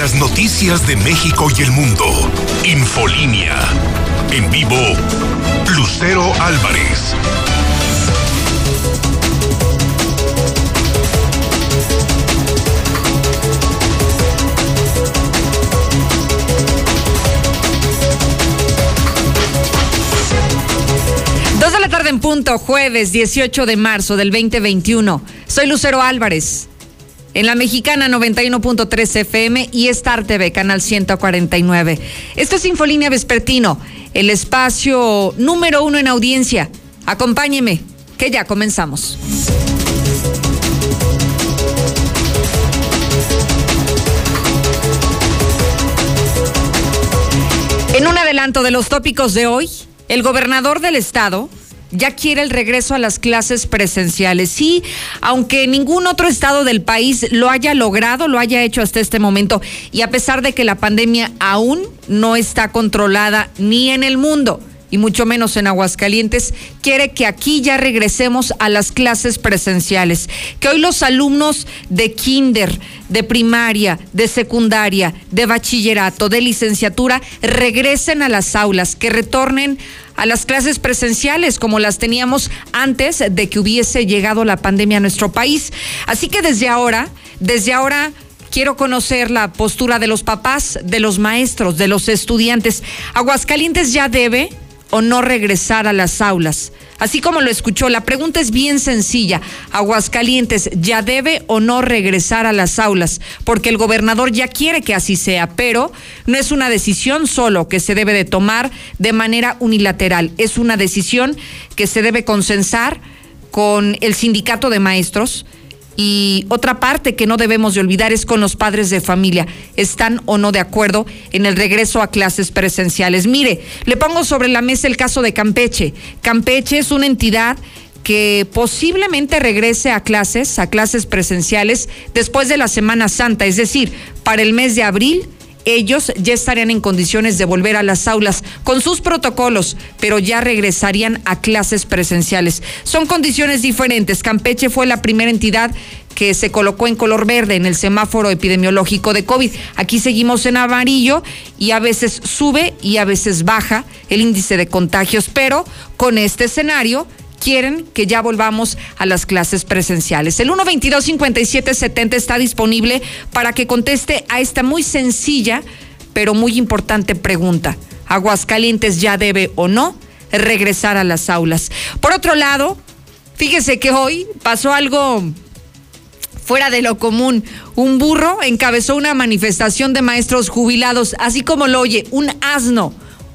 las noticias de México y el mundo. Infolínea. En vivo, Lucero Álvarez. Dos de la tarde en punto, jueves 18 de marzo del 2021. Soy Lucero Álvarez. En la mexicana 91.3 FM y Star TV, canal 149. Esto es Infolínea Vespertino, el espacio número uno en audiencia. Acompáñeme, que ya comenzamos. En un adelanto de los tópicos de hoy, el gobernador del estado ya quiere el regreso a las clases presenciales. Sí, aunque ningún otro estado del país lo haya logrado, lo haya hecho hasta este momento, y a pesar de que la pandemia aún no está controlada ni en el mundo y mucho menos en Aguascalientes, quiere que aquí ya regresemos a las clases presenciales, que hoy los alumnos de kinder, de primaria, de secundaria, de bachillerato, de licenciatura, regresen a las aulas, que retornen a las clases presenciales como las teníamos antes de que hubiese llegado la pandemia a nuestro país. Así que desde ahora, desde ahora quiero conocer la postura de los papás, de los maestros, de los estudiantes. Aguascalientes ya debe o no regresar a las aulas. Así como lo escuchó, la pregunta es bien sencilla. Aguascalientes ya debe o no regresar a las aulas, porque el gobernador ya quiere que así sea, pero no es una decisión solo que se debe de tomar de manera unilateral, es una decisión que se debe consensar con el sindicato de maestros, y otra parte que no debemos de olvidar es con los padres de familia. ¿Están o no de acuerdo en el regreso a clases presenciales? Mire, le pongo sobre la mesa el caso de Campeche. Campeche es una entidad que posiblemente regrese a clases, a clases presenciales, después de la Semana Santa, es decir, para el mes de abril ellos ya estarían en condiciones de volver a las aulas con sus protocolos, pero ya regresarían a clases presenciales. Son condiciones diferentes. Campeche fue la primera entidad que se colocó en color verde en el semáforo epidemiológico de COVID. Aquí seguimos en amarillo y a veces sube y a veces baja el índice de contagios, pero con este escenario quieren que ya volvamos a las clases presenciales. El 122-5770 está disponible para que conteste a esta muy sencilla, pero muy importante pregunta. ¿Aguascalientes ya debe o no regresar a las aulas? Por otro lado, fíjese que hoy pasó algo fuera de lo común. Un burro encabezó una manifestación de maestros jubilados, así como lo oye, un asno.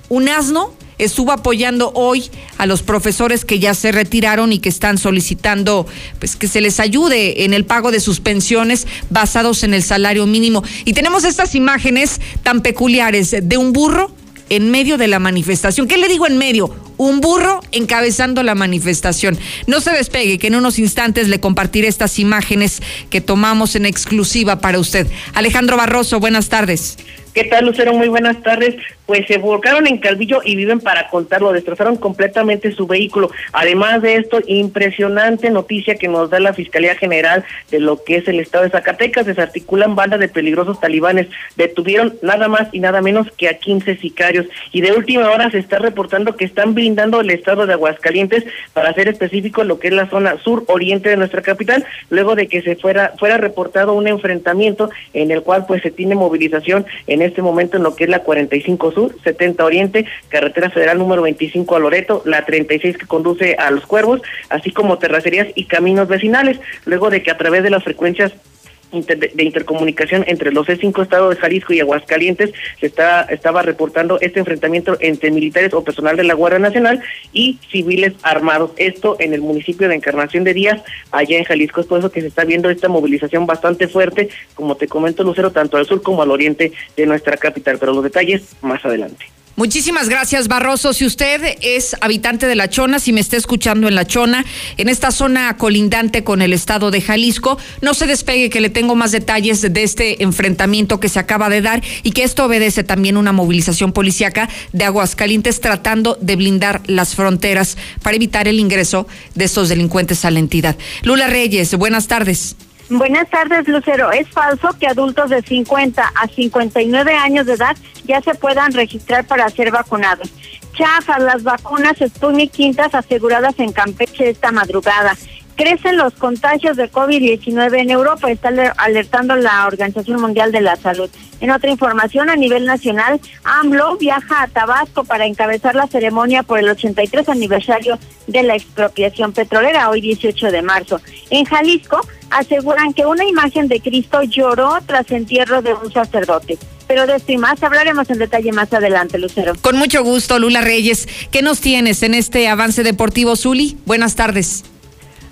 Un asno estuvo apoyando hoy a los profesores que ya se retiraron y que están solicitando pues que se les ayude en el pago de sus pensiones basados en el salario mínimo. Y tenemos estas imágenes tan peculiares de un burro en medio de la manifestación. ¿Qué le digo en medio? Un burro encabezando la manifestación. No se despegue, que en unos instantes le compartiré estas imágenes que tomamos en exclusiva para usted. Alejandro Barroso, buenas tardes. ¿Qué tal, Lucero? Muy buenas tardes. Pues se volcaron en Calvillo y viven para contarlo. Destrozaron completamente su vehículo. Además de esto, impresionante noticia que nos da la Fiscalía General de lo que es el estado de Zacatecas. Desarticulan bandas de peligrosos talibanes. Detuvieron nada más y nada menos que a 15 sicarios. Y de última hora se está reportando que están brindando el estado de Aguascalientes, para ser específico, lo que es la zona sur-oriente de nuestra capital, luego de que se fuera, fuera reportado un enfrentamiento en el cual pues se tiene movilización en este momento en lo que es la 45 Sur, 70 Oriente, carretera federal número 25 a Loreto, la 36 que conduce a Los Cuervos, así como terracerías y caminos vecinales, luego de que a través de las frecuencias de intercomunicación entre los cinco estados de Jalisco y Aguascalientes se está, estaba reportando este enfrentamiento entre militares o personal de la Guardia Nacional y civiles armados. Esto en el municipio de Encarnación de Díaz, allá en Jalisco. Es por eso que se está viendo esta movilización bastante fuerte, como te comento, Lucero, tanto al sur como al oriente de nuestra capital. Pero los detalles más adelante. Muchísimas gracias, Barroso. Si usted es habitante de La Chona, si me está escuchando en La Chona, en esta zona colindante con el estado de Jalisco, no se despegue que le tengo más detalles de este enfrentamiento que se acaba de dar y que esto obedece también una movilización policíaca de Aguascalientes tratando de blindar las fronteras para evitar el ingreso de estos delincuentes a la entidad. Lula Reyes, buenas tardes. Buenas tardes, Lucero. Es falso que adultos de 50 a 59 años de edad ya se puedan registrar para ser vacunados. Chafas las vacunas Sputnik Quintas aseguradas en Campeche esta madrugada. Crecen los contagios de COVID-19 en Europa, está alertando la Organización Mundial de la Salud. En otra información, a nivel nacional, AMLO viaja a Tabasco para encabezar la ceremonia por el 83 aniversario de la expropiación petrolera, hoy 18 de marzo. En Jalisco, aseguran que una imagen de Cristo lloró tras entierro de un sacerdote. Pero de esto y más hablaremos en detalle más adelante, Lucero. Con mucho gusto, Lula Reyes. ¿Qué nos tienes en este avance deportivo, Zuli? Buenas tardes.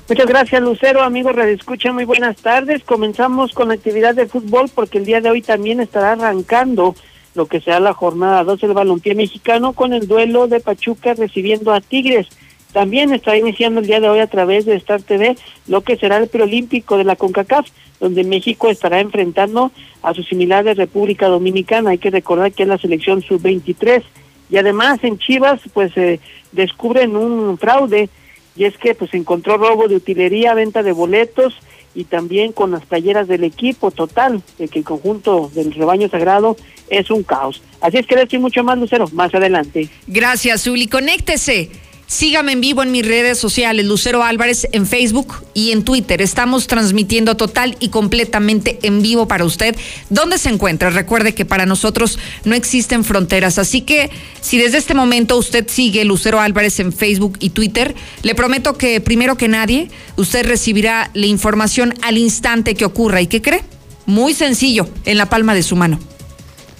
Muchas gracias, Lucero. Amigos Radio Escucha, muy buenas tardes. Comenzamos con la actividad de fútbol porque el día de hoy también estará arrancando lo que será la jornada 2 del balompié mexicano con el duelo de Pachuca recibiendo a Tigres. También está iniciando el día de hoy a través de Star TV lo que será el preolímpico de la CONCACAF, donde México estará enfrentando a su similar de República Dominicana. Hay que recordar que es la selección sub-23. Y además en Chivas pues eh, descubren un fraude y es que pues encontró robo de utilería, venta de boletos y también con las playeras del equipo total, de que el conjunto del rebaño sagrado es un caos. Así es que decir mucho más, Lucero, más adelante. Gracias, Uli. Conéctese Sígame en vivo en mis redes sociales, Lucero Álvarez en Facebook y en Twitter. Estamos transmitiendo total y completamente en vivo para usted. ¿Dónde se encuentra? Recuerde que para nosotros no existen fronteras. Así que si desde este momento usted sigue Lucero Álvarez en Facebook y Twitter, le prometo que primero que nadie, usted recibirá la información al instante que ocurra. ¿Y qué cree? Muy sencillo, en la palma de su mano.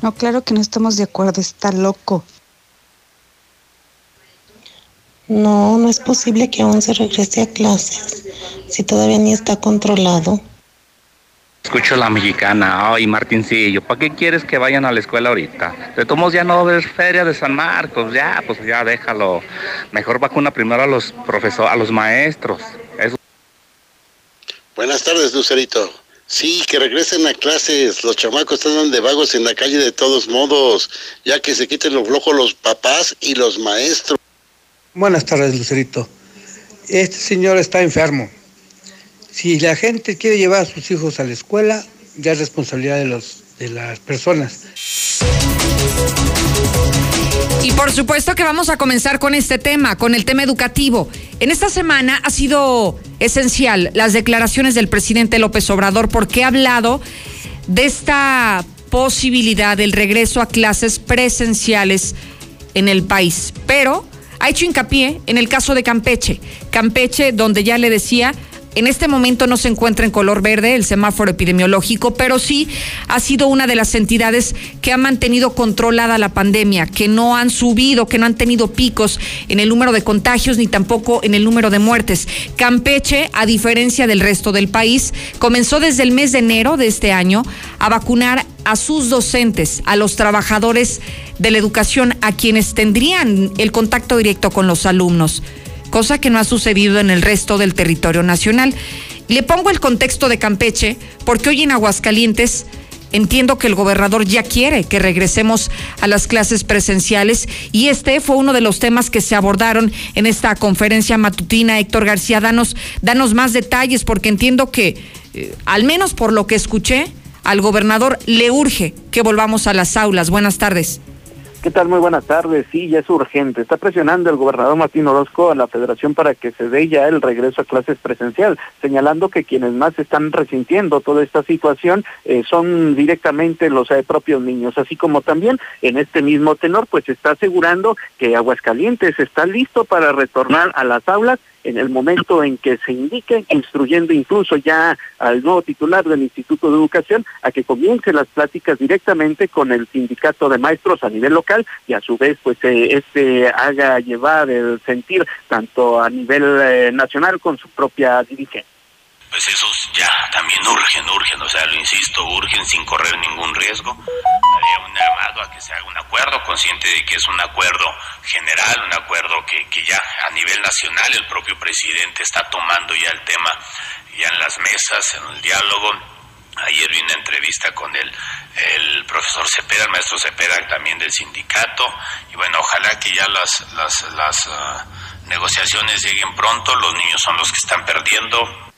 No, claro que no estamos de acuerdo, está loco. No, no es posible que aún se regrese a clases si todavía ni está controlado. Escucho la mexicana, ay Martincillo, ¿para qué quieres que vayan a la escuela ahorita? De todos ya no ves feria de San Marcos, ya, pues ya déjalo. Mejor vacuna primero a los profesores, a los maestros. Buenas tardes, Lucerito. Sí, que regresen a clases. Los chamacos están de vagos en la calle de todos modos, ya que se quiten los flojos los papás y los maestros. Buenas tardes, Lucerito. Este señor está enfermo. Si la gente quiere llevar a sus hijos a la escuela, ya es responsabilidad de, los, de las personas. Y por supuesto que vamos a comenzar con este tema, con el tema educativo. En esta semana ha sido esencial las declaraciones del presidente López Obrador porque ha hablado de esta posibilidad del regreso a clases presenciales en el país. Pero ha hecho hincapié en el caso de Campeche. Campeche, donde ya le decía, en este momento no se encuentra en color verde el semáforo epidemiológico, pero sí ha sido una de las entidades que ha mantenido controlada la pandemia, que no han subido, que no han tenido picos en el número de contagios ni tampoco en el número de muertes. Campeche, a diferencia del resto del país, comenzó desde el mes de enero de este año a vacunar a sus docentes, a los trabajadores de la educación, a quienes tendrían el contacto directo con los alumnos cosa que no ha sucedido en el resto del territorio nacional. Le pongo el contexto de Campeche porque hoy en Aguascalientes entiendo que el gobernador ya quiere que regresemos a las clases presenciales y este fue uno de los temas que se abordaron en esta conferencia matutina. Héctor García, danos, danos más detalles porque entiendo que, eh, al menos por lo que escuché, al gobernador le urge que volvamos a las aulas. Buenas tardes. ¿Qué tal? Muy buenas tardes. Sí, ya es urgente. Está presionando el gobernador Martín Orozco a la federación para que se dé ya el regreso a clases presencial, señalando que quienes más están resintiendo toda esta situación eh, son directamente los eh, propios niños, así como también en este mismo tenor, pues está asegurando que Aguascalientes está listo para retornar a las aulas en el momento en que se indique, instruyendo incluso ya al nuevo titular del Instituto de Educación a que comience las pláticas directamente con el sindicato de maestros a nivel local y a su vez pues eh, este haga llevar el sentir tanto a nivel eh, nacional con su propia dirigencia pues esos ya también urgen, urgen, o sea, lo insisto, urgen sin correr ningún riesgo. Haría un llamado a que se haga un acuerdo, consciente de que es un acuerdo general, un acuerdo que, que ya a nivel nacional el propio presidente está tomando ya el tema ya en las mesas, en el diálogo. Ayer vi una entrevista con el, el profesor Cepeda, el maestro Cepeda también del sindicato, y bueno, ojalá que ya las, las, las ah, negociaciones lleguen pronto, los niños son los que están perdiendo,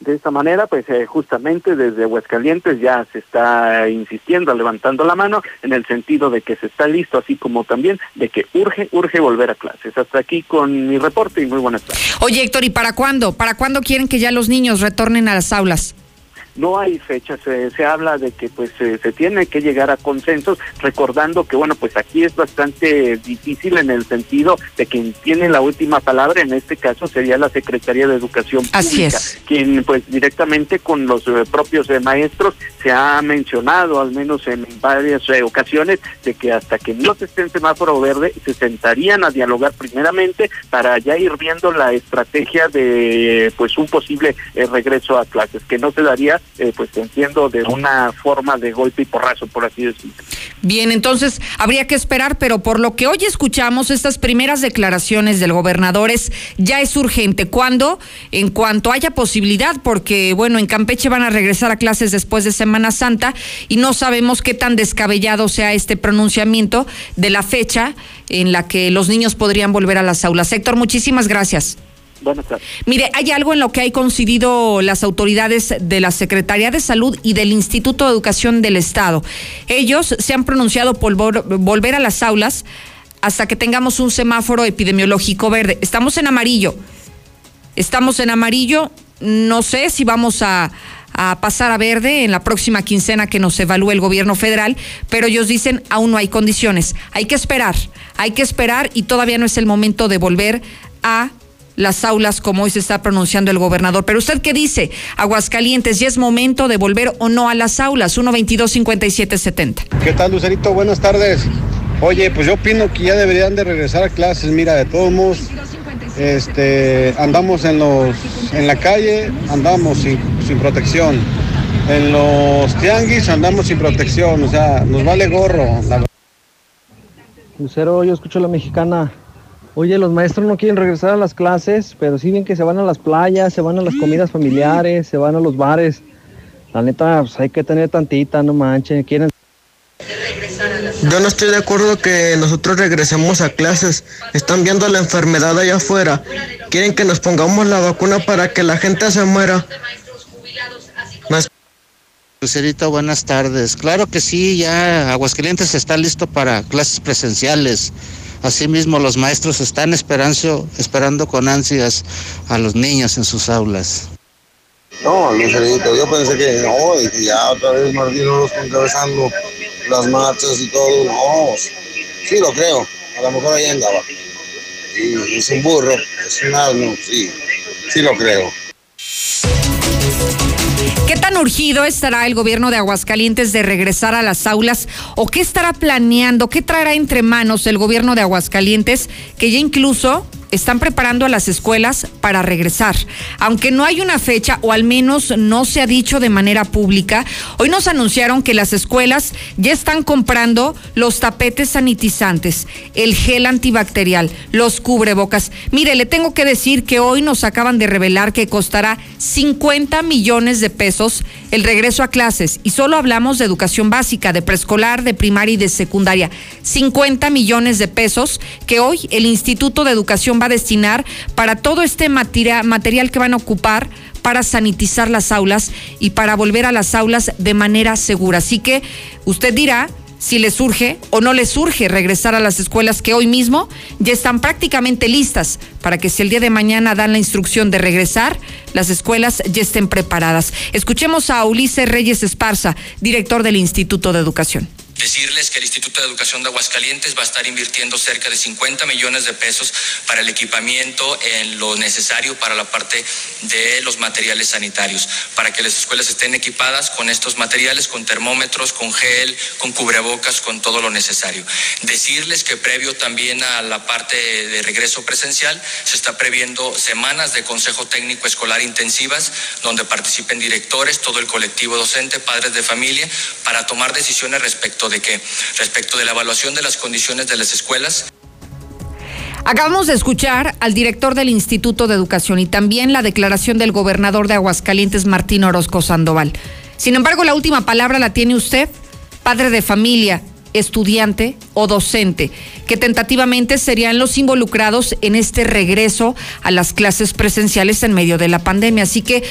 De esta manera, pues eh, justamente desde Aguascalientes ya se está insistiendo, levantando la mano en el sentido de que se está listo, así como también de que urge, urge volver a clases. Hasta aquí con mi reporte y muy buenas tardes. Oye, Héctor, ¿y para cuándo? ¿Para cuándo quieren que ya los niños retornen a las aulas? No hay fecha, se, se habla de que pues se tiene que llegar a consensos, recordando que bueno, pues aquí es bastante difícil en el sentido de quien tiene la última palabra, en este caso sería la Secretaría de Educación Pública, quien pues directamente con los eh, propios eh, maestros se ha mencionado, al menos en varias eh, ocasiones, de que hasta que no se esté en semáforo verde, se sentarían a dialogar primeramente para ya ir viendo la estrategia de pues un posible regreso a clases, que no se daría eh, pues entiendo, de una forma de golpe y porrazo, por así decirlo. Bien, entonces habría que esperar, pero por lo que hoy escuchamos, estas primeras declaraciones del gobernador es ya es urgente. ¿Cuándo? En cuanto haya posibilidad, porque bueno, en Campeche van a regresar a clases después de Semana Santa y no sabemos qué tan descabellado sea este pronunciamiento de la fecha en la que los niños podrían volver a las aulas. Héctor, muchísimas gracias. Buenas tardes. Mire, hay algo en lo que hay coincidido las autoridades de la Secretaría de Salud y del Instituto de Educación del Estado. Ellos se han pronunciado por volver a las aulas hasta que tengamos un semáforo epidemiológico verde. Estamos en amarillo. Estamos en amarillo. No sé si vamos a, a pasar a verde en la próxima quincena que nos evalúe el gobierno federal, pero ellos dicen aún no hay condiciones. Hay que esperar, hay que esperar y todavía no es el momento de volver a las aulas como hoy se está pronunciando el gobernador. Pero usted qué dice, Aguascalientes, ¿ya es momento de volver o no a las aulas? 122-5770. ¿Qué tal, Lucerito? Buenas tardes. Oye, pues yo opino que ya deberían de regresar a clases. Mira, de todos modos, este, andamos en, los, en la calle, andamos sin, sin protección. En los tianguis andamos sin protección, o sea, nos vale gorro. Lucero, yo escucho a la mexicana. Oye, los maestros no quieren regresar a las clases, pero sí bien que se van a las playas, se van a las comidas familiares, se van a los bares. La neta, pues hay que tener tantita, no manches, quieren... Yo no estoy de acuerdo que nosotros regresemos a clases. Están viendo la enfermedad allá afuera. Quieren que nos pongamos la vacuna para que la gente se muera. Lucerito, buenas tardes. Claro que sí, ya Aguascalientes está listo para clases presenciales. Asimismo, los maestros están esperando, esperando con ansias a los niños en sus aulas. No, Lucerito, yo pensé que no, y ya otra vez Martín los encabezando las marchas y todo. No, sí lo creo, a lo mejor ahí andaba. Y es un burro, es un asno, sí, sí lo creo. ¿Qué tan urgido estará el gobierno de Aguascalientes de regresar a las aulas o qué estará planeando, qué traerá entre manos el gobierno de Aguascalientes que ya incluso están preparando a las escuelas para regresar. Aunque no hay una fecha, o al menos no se ha dicho de manera pública, hoy nos anunciaron que las escuelas ya están comprando los tapetes sanitizantes, el gel antibacterial, los cubrebocas. Mire, le tengo que decir que hoy nos acaban de revelar que costará 50 millones de pesos el regreso a clases. Y solo hablamos de educación básica, de preescolar, de primaria y de secundaria. 50 millones de pesos que hoy el Instituto de Educación va a destinar para todo este material que van a ocupar para sanitizar las aulas y para volver a las aulas de manera segura. Así que usted dirá si le surge o no le surge regresar a las escuelas que hoy mismo ya están prácticamente listas para que si el día de mañana dan la instrucción de regresar, las escuelas ya estén preparadas. Escuchemos a Ulises Reyes Esparza, director del Instituto de Educación. Decirles que el Instituto de Educación de Aguascalientes va a estar invirtiendo cerca de 50 millones de pesos para el equipamiento en lo necesario para la parte de los materiales sanitarios, para que las escuelas estén equipadas con estos materiales, con termómetros, con gel, con cubrebocas, con todo lo necesario. Decirles que previo también a la parte de regreso presencial, se está previendo semanas de Consejo Técnico Escolar intensivas, donde participen directores, todo el colectivo docente, padres de familia, para tomar decisiones respecto de qué? Respecto de la evaluación de las condiciones de las escuelas. Acabamos de escuchar al director del Instituto de Educación y también la declaración del gobernador de Aguascalientes, Martín Orozco Sandoval. Sin embargo, la última palabra la tiene usted, padre de familia, estudiante o docente, que tentativamente serían los involucrados en este regreso a las clases presenciales en medio de la pandemia. Así que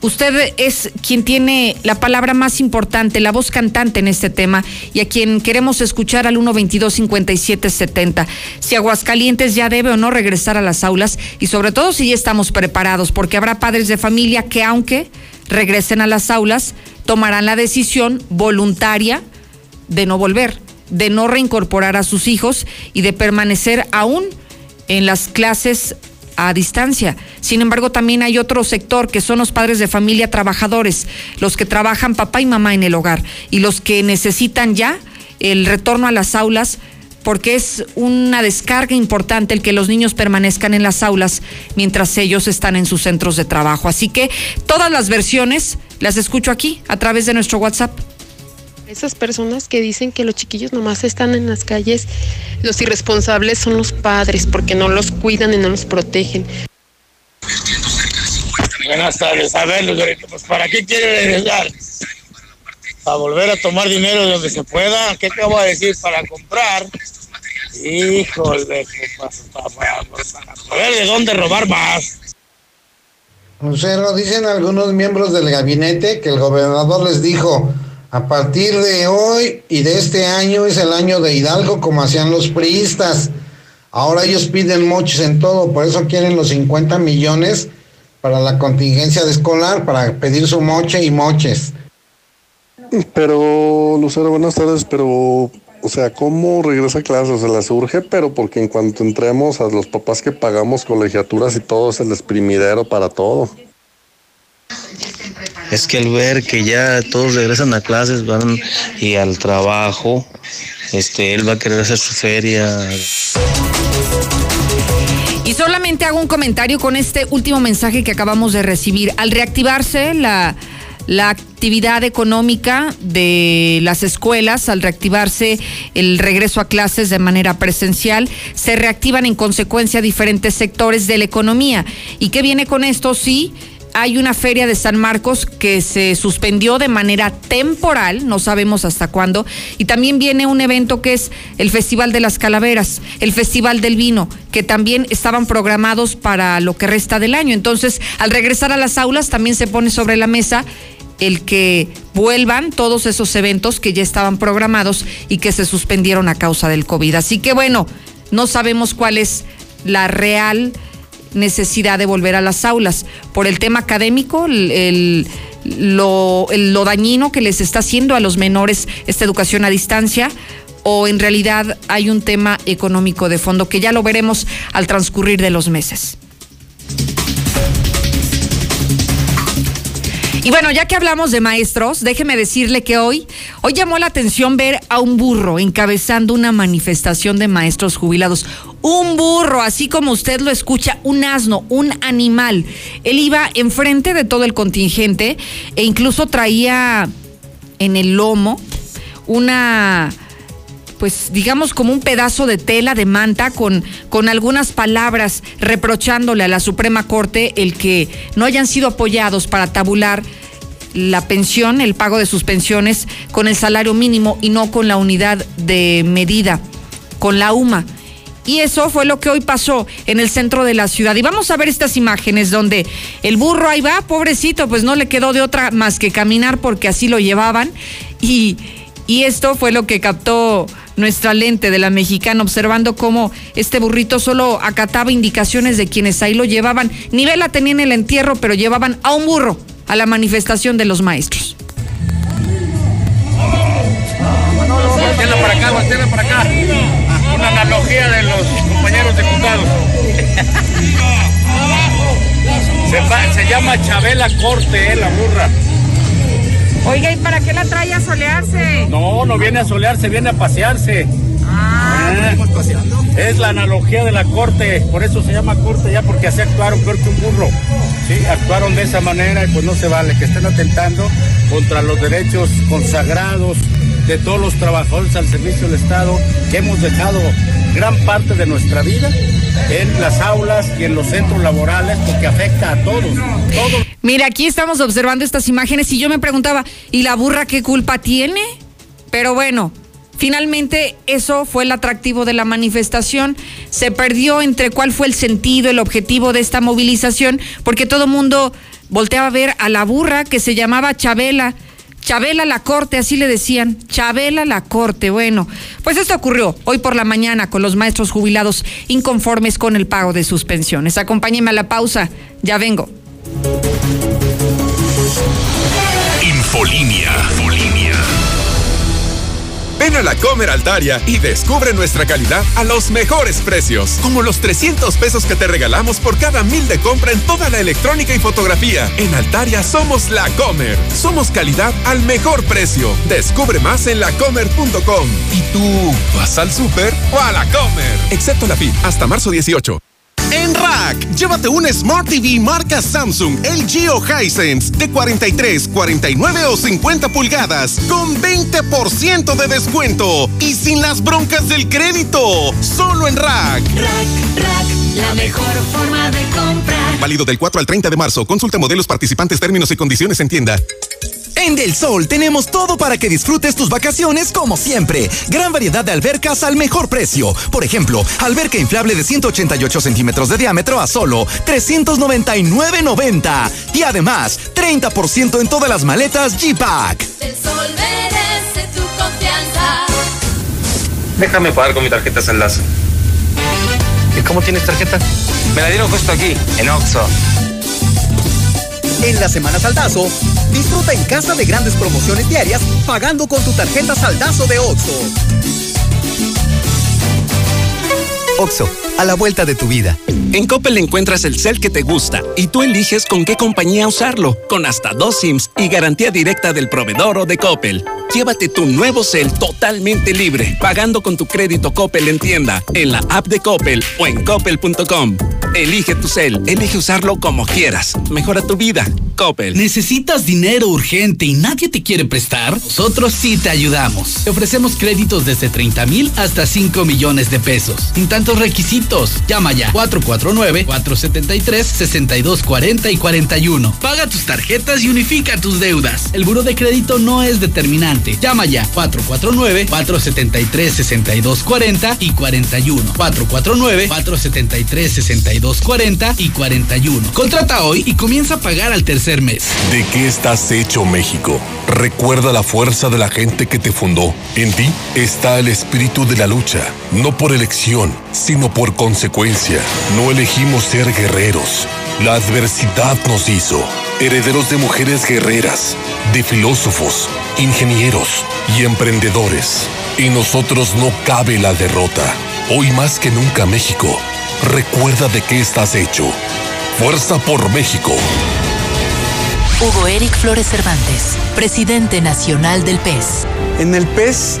usted es quien tiene la palabra más importante, la voz cantante en este tema y a quien queremos escuchar al 122-5770. Si Aguascalientes ya debe o no regresar a las aulas y sobre todo si ya estamos preparados, porque habrá padres de familia que aunque regresen a las aulas, tomarán la decisión voluntaria de no volver, de no reincorporar a sus hijos y de permanecer aún en las clases a distancia. Sin embargo, también hay otro sector que son los padres de familia trabajadores, los que trabajan papá y mamá en el hogar y los que necesitan ya el retorno a las aulas porque es una descarga importante el que los niños permanezcan en las aulas mientras ellos están en sus centros de trabajo. Así que todas las versiones las escucho aquí a través de nuestro WhatsApp. Esas personas que dicen que los chiquillos nomás están en las calles, los irresponsables son los padres porque no los cuidan y no los protegen. Buenas tardes. A ver, pues ¿para qué quiere regresar? Para volver a tomar dinero de donde se pueda. ¿Qué te voy a decir? Para comprar. Híjole, para, ver de dónde robar más. Lucero, dicen algunos miembros del gabinete que el gobernador les dijo, a partir de hoy y de este año es el año de Hidalgo como hacían los priistas. Ahora ellos piden moches en todo, por eso quieren los 50 millones para la contingencia de escolar, para pedir su moche y moches. Pero, Lucero, buenas tardes, pero, o sea, ¿cómo regresa a clases? Se les urge, pero porque en cuanto entremos a los papás que pagamos colegiaturas y todo es el exprimidero para todo. Es que al ver que ya todos regresan a clases, van y al trabajo, este, él va a querer hacer su feria. Y solamente hago un comentario con este último mensaje que acabamos de recibir. Al reactivarse la, la actividad económica de las escuelas, al reactivarse el regreso a clases de manera presencial, se reactivan en consecuencia diferentes sectores de la economía. ¿Y qué viene con esto? Sí hay una feria de San Marcos que se suspendió de manera temporal, no sabemos hasta cuándo, y también viene un evento que es el Festival de las Calaveras, el Festival del Vino, que también estaban programados para lo que resta del año. Entonces, al regresar a las aulas, también se pone sobre la mesa el que vuelvan todos esos eventos que ya estaban programados y que se suspendieron a causa del COVID. Así que bueno, no sabemos cuál es la real necesidad de volver a las aulas por el tema académico, el, lo, lo dañino que les está haciendo a los menores esta educación a distancia o en realidad hay un tema económico de fondo que ya lo veremos al transcurrir de los meses. Y bueno, ya que hablamos de maestros, déjeme decirle que hoy, hoy llamó la atención ver a un burro encabezando una manifestación de maestros jubilados. Un burro, así como usted lo escucha, un asno, un animal. Él iba enfrente de todo el contingente e incluso traía en el lomo una pues digamos como un pedazo de tela de manta con, con algunas palabras reprochándole a la Suprema Corte el que no hayan sido apoyados para tabular la pensión, el pago de sus pensiones con el salario mínimo y no con la unidad de medida, con la UMA. Y eso fue lo que hoy pasó en el centro de la ciudad. Y vamos a ver estas imágenes donde el burro ahí va, pobrecito, pues no le quedó de otra más que caminar porque así lo llevaban. Y, y esto fue lo que captó nuestra lente de la mexicana, observando cómo este burrito solo acataba indicaciones de quienes ahí lo llevaban. Ni vela tenía en el entierro, pero llevaban a un burro a la manifestación de los maestros. para acá, para acá. Una analogía de los compañeros diputados. Se, se llama Chabela Corte, eh, la burra. Oiga, ¿y para qué la trae a solearse? No, no viene a solearse, viene a pasearse. Ah, eh, es la analogía de la corte, por eso se llama corte ya, porque así actuaron peor que un burro. Sí, actuaron de esa manera y pues no se vale que estén atentando contra los derechos consagrados de todos los trabajadores al servicio del Estado que hemos dejado gran parte de nuestra vida en las aulas y en los centros laborales porque afecta a todos. todos. Mira, aquí estamos observando estas imágenes y yo me preguntaba, ¿y la burra qué culpa tiene? Pero bueno, Finalmente, eso fue el atractivo de la manifestación. Se perdió entre cuál fue el sentido, el objetivo de esta movilización, porque todo mundo volteaba a ver a la burra que se llamaba Chabela. Chabela la corte, así le decían, Chabela la corte. Bueno, pues esto ocurrió hoy por la mañana con los maestros jubilados inconformes con el pago de sus pensiones. Acompáñeme a la pausa, ya vengo. Infolinia. Ven a la Comer Altaria y descubre nuestra calidad a los mejores precios, como los 300 pesos que te regalamos por cada mil de compra en toda la electrónica y fotografía. En Altaria somos la Comer. Somos calidad al mejor precio. Descubre más en lacomer.com. ¿Y tú vas al súper o a la Comer? Excepto la FIT, hasta marzo 18. En Rack, llévate un Smart TV marca Samsung, LG o Hisense de 43, 49 o 50 pulgadas con 20% de descuento y sin las broncas del crédito. Solo en Rack. Rack, Rack, la mejor forma de comprar. Válido del 4 al 30 de marzo. Consulta modelos participantes, términos y condiciones en tienda. En Del Sol tenemos todo para que disfrutes tus vacaciones como siempre. Gran variedad de albercas al mejor precio. Por ejemplo, alberca inflable de 188 centímetros de diámetro a solo 399.90. Y además, 30% en todas las maletas G-Pack. Del Sol merece tu confianza. Déjame pagar con mi tarjeta Enlace. ¿Y cómo tienes tarjeta? Me la dieron justo aquí, en Oxxo. En la Semana Saldazo, disfruta en casa de grandes promociones diarias pagando con tu tarjeta Saldazo de OXO. OXO, a la vuelta de tu vida. En Coppel encuentras el cel que te gusta y tú eliges con qué compañía usarlo, con hasta dos SIMs y garantía directa del proveedor o de Coppel. Llévate tu nuevo cel totalmente libre, pagando con tu crédito Coppel en tienda, en la app de Coppel o en coppel.com. Elige tu cel, elige usarlo como quieras. Mejora tu vida. Coppel. ¿Necesitas dinero urgente y nadie te quiere prestar? Nosotros sí te ayudamos. Te ofrecemos créditos desde 30 mil hasta 5 millones de pesos. Sin tantos requisitos. Llama ya 449-473-6240 y 41. Paga tus tarjetas y unifica tus deudas. El buro de crédito no es determinante. Llama ya 449-473-6240 y 41. 449-473-6240 y 41. Contrata hoy y comienza a pagar al tercer mes. ¿De qué estás hecho, México? Recuerda la fuerza de la gente que te fundó. En ti está el espíritu de la lucha, no por elección, sino por consecuencia. No elegimos ser guerreros. La adversidad nos hizo herederos de mujeres guerreras, de filósofos, ingenieros y emprendedores. En nosotros no cabe la derrota. Hoy más que nunca México, recuerda de qué estás hecho. Fuerza por México. Hugo Eric Flores Cervantes, presidente nacional del PES. En el PES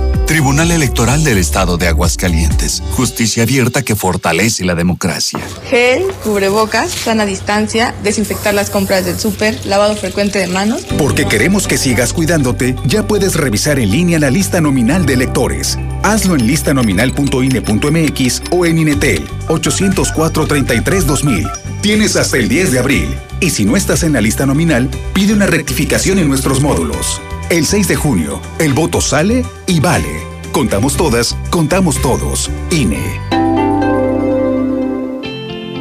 Tribunal Electoral del Estado de Aguascalientes. Justicia abierta que fortalece la democracia. Gel, cubrebocas, sana distancia, desinfectar las compras del súper, lavado frecuente de manos. Porque queremos que sigas cuidándote, ya puedes revisar en línea la lista nominal de electores. Hazlo en listanominal.ine.mx o en Inetel 804-33-2000. Tienes hasta el 10 de abril. Y si no estás en la lista nominal, pide una rectificación en nuestros módulos. El 6 de junio, el voto sale y vale. Contamos todas, contamos todos. INE.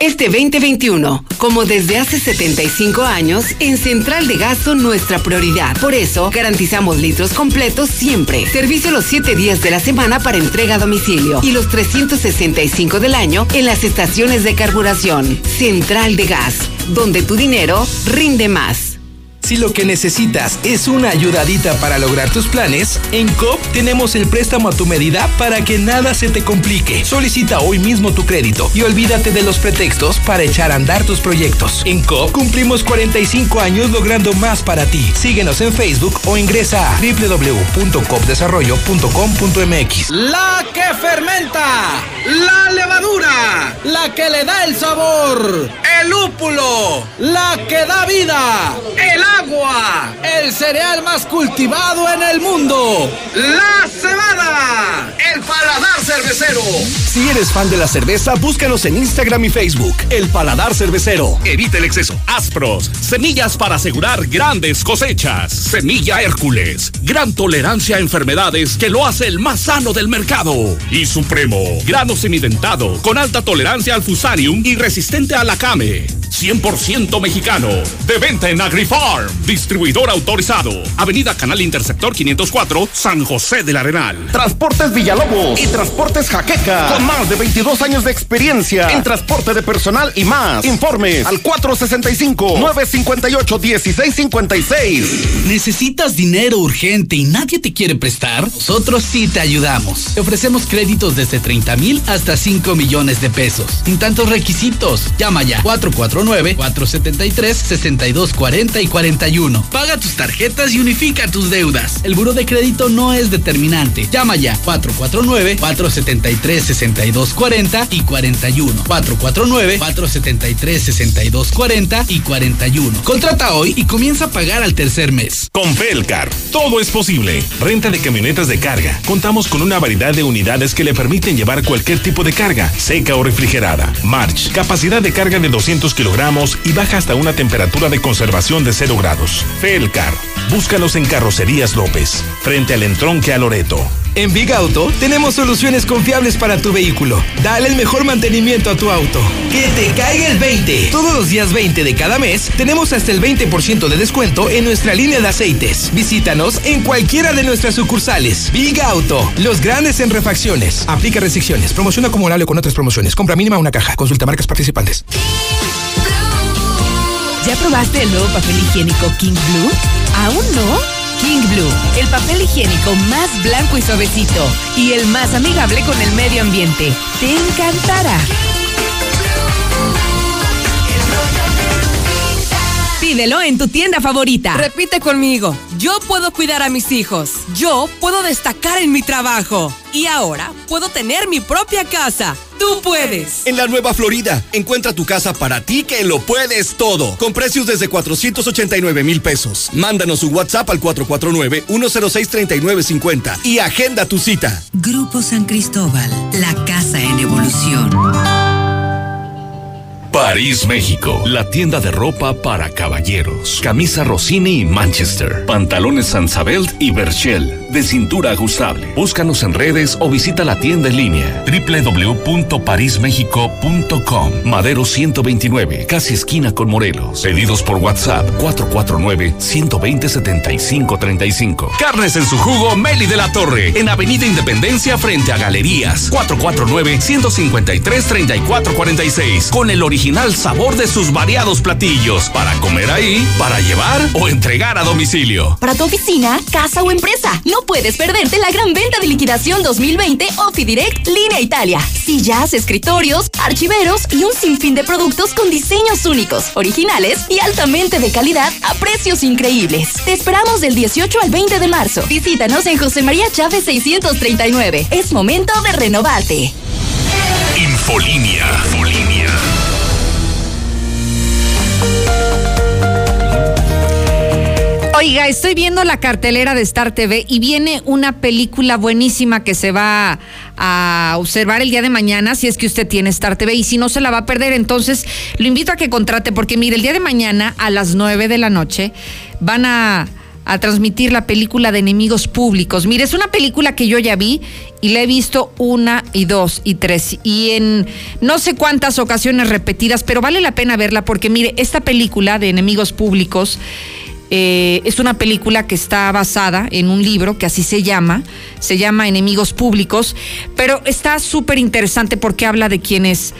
Este 2021, como desde hace 75 años, en Central de Gas son nuestra prioridad. Por eso, garantizamos litros completos siempre. Servicio los 7 días de la semana para entrega a domicilio y los 365 del año en las estaciones de carburación. Central de Gas, donde tu dinero rinde más. Si lo que necesitas es una ayudadita para lograr tus planes, en COP tenemos el préstamo a tu medida para que nada se te complique. Solicita hoy mismo tu crédito y olvídate de los pretextos para echar a andar tus proyectos. En COP cumplimos 45 años logrando más para ti. Síguenos en Facebook o ingresa a www.copdesarrollo.com.mx. La que fermenta, la levadura, la que le da el sabor, el lúpulo, la que da vida, el agua, el cereal más cultivado en el mundo, la cebada, el paladar cervecero. Si eres fan de la cerveza, búscanos en Instagram y Facebook, El Paladar Cervecero. Evita el exceso. Aspros, semillas para asegurar grandes cosechas. Semilla Hércules, gran tolerancia a enfermedades que lo hace el más sano del mercado. Y Supremo, grano semidentado, con alta tolerancia al fusarium y resistente a la came. 100% mexicano. De venta en AgriFarm. Distribuidor autorizado. Avenida Canal Interceptor 504, San José del Arenal. Transportes Villalobos y Transportes Jaqueca. Con más de 22 años de experiencia en transporte de personal y más. Informes al 465-958-1656. ¿Necesitas dinero urgente y nadie te quiere prestar? Nosotros sí te ayudamos. Te ofrecemos créditos desde 30 mil hasta 5 millones de pesos. Sin tantos requisitos. Llama ya 449-473-6240 y 41. Paga tus tarjetas y unifica tus deudas. El buro de crédito no es determinante. Llama ya 449-473-6240 y 41. 449-473-6240 y 41. Contrata hoy y comienza a pagar al tercer mes. Con Felcar, todo es posible. Renta de camionetas de carga. Contamos con una variedad de unidades que le permiten llevar cualquier tipo de carga, seca o refrigerada. March, capacidad de carga de 200 kilogramos y baja hasta una temperatura de conservación de 0 grados. Felcar, búscalos en Carrocerías López, frente al entronque a Loreto. En Big Auto tenemos soluciones confiables para tu vehículo. Dale el mejor mantenimiento a tu auto. Que te caiga el 20. Todos los días 20 de cada mes tenemos hasta el 20% de descuento en nuestra línea de aceites. Visítanos en cualquiera de nuestras sucursales. Big Auto, los grandes en refacciones. Aplica restricciones. Promoción acumulable con otras promociones. Compra mínima una caja. Consulta marcas participantes. ¿Ya probaste el nuevo papel higiénico King Blue? ¿Aún no? King Blue, el papel higiénico más blanco y suavecito y el más amigable con el medio ambiente. Te encantará. Pídelo en tu tienda favorita. Repite conmigo. Yo puedo cuidar a mis hijos. Yo puedo destacar en mi trabajo. Y ahora puedo tener mi propia casa. Tú puedes. En la Nueva Florida, encuentra tu casa para ti que lo puedes todo. Con precios desde 489 mil pesos. Mándanos un WhatsApp al 449-106-3950 y agenda tu cita. Grupo San Cristóbal, la casa en evolución. París, México. La tienda de ropa para caballeros. Camisa Rossini y Manchester. Pantalones Sansabelt y Berchel de cintura ajustable. Búscanos en redes o visita la tienda en línea www.parismexico.com. Madero 129, casi esquina con Morelos. Pedidos por WhatsApp 449-120-7535. Carnes en su jugo Meli de la Torre, en Avenida Independencia frente a Galerías 449-153-3446. Con el original sabor de sus variados platillos. Para comer ahí, para llevar o entregar a domicilio. Para tu oficina, casa o empresa, puedes perderte la gran venta de liquidación 2020 OffiDirect Línea Italia. Sillas, escritorios, archiveros y un sinfín de productos con diseños únicos, originales y altamente de calidad a precios increíbles. Te esperamos del 18 al 20 de marzo. Visítanos en José María Chávez 639. Es momento de renovarte. Infolinia. Infolinia. Oiga, estoy viendo la cartelera de Star TV y viene una película buenísima que se va a observar el día de mañana si es que usted tiene Star TV y si no se la va a perder, entonces lo invito a que contrate porque mire, el día de mañana a las 9 de la noche van a a transmitir la película de enemigos públicos. Mire, es una película que yo ya vi y la he visto una y dos y tres y en no sé cuántas ocasiones repetidas, pero vale la pena verla porque mire, esta película de enemigos públicos eh, es una película que está basada en un libro que así se llama, se llama Enemigos Públicos, pero está súper interesante porque habla de quienes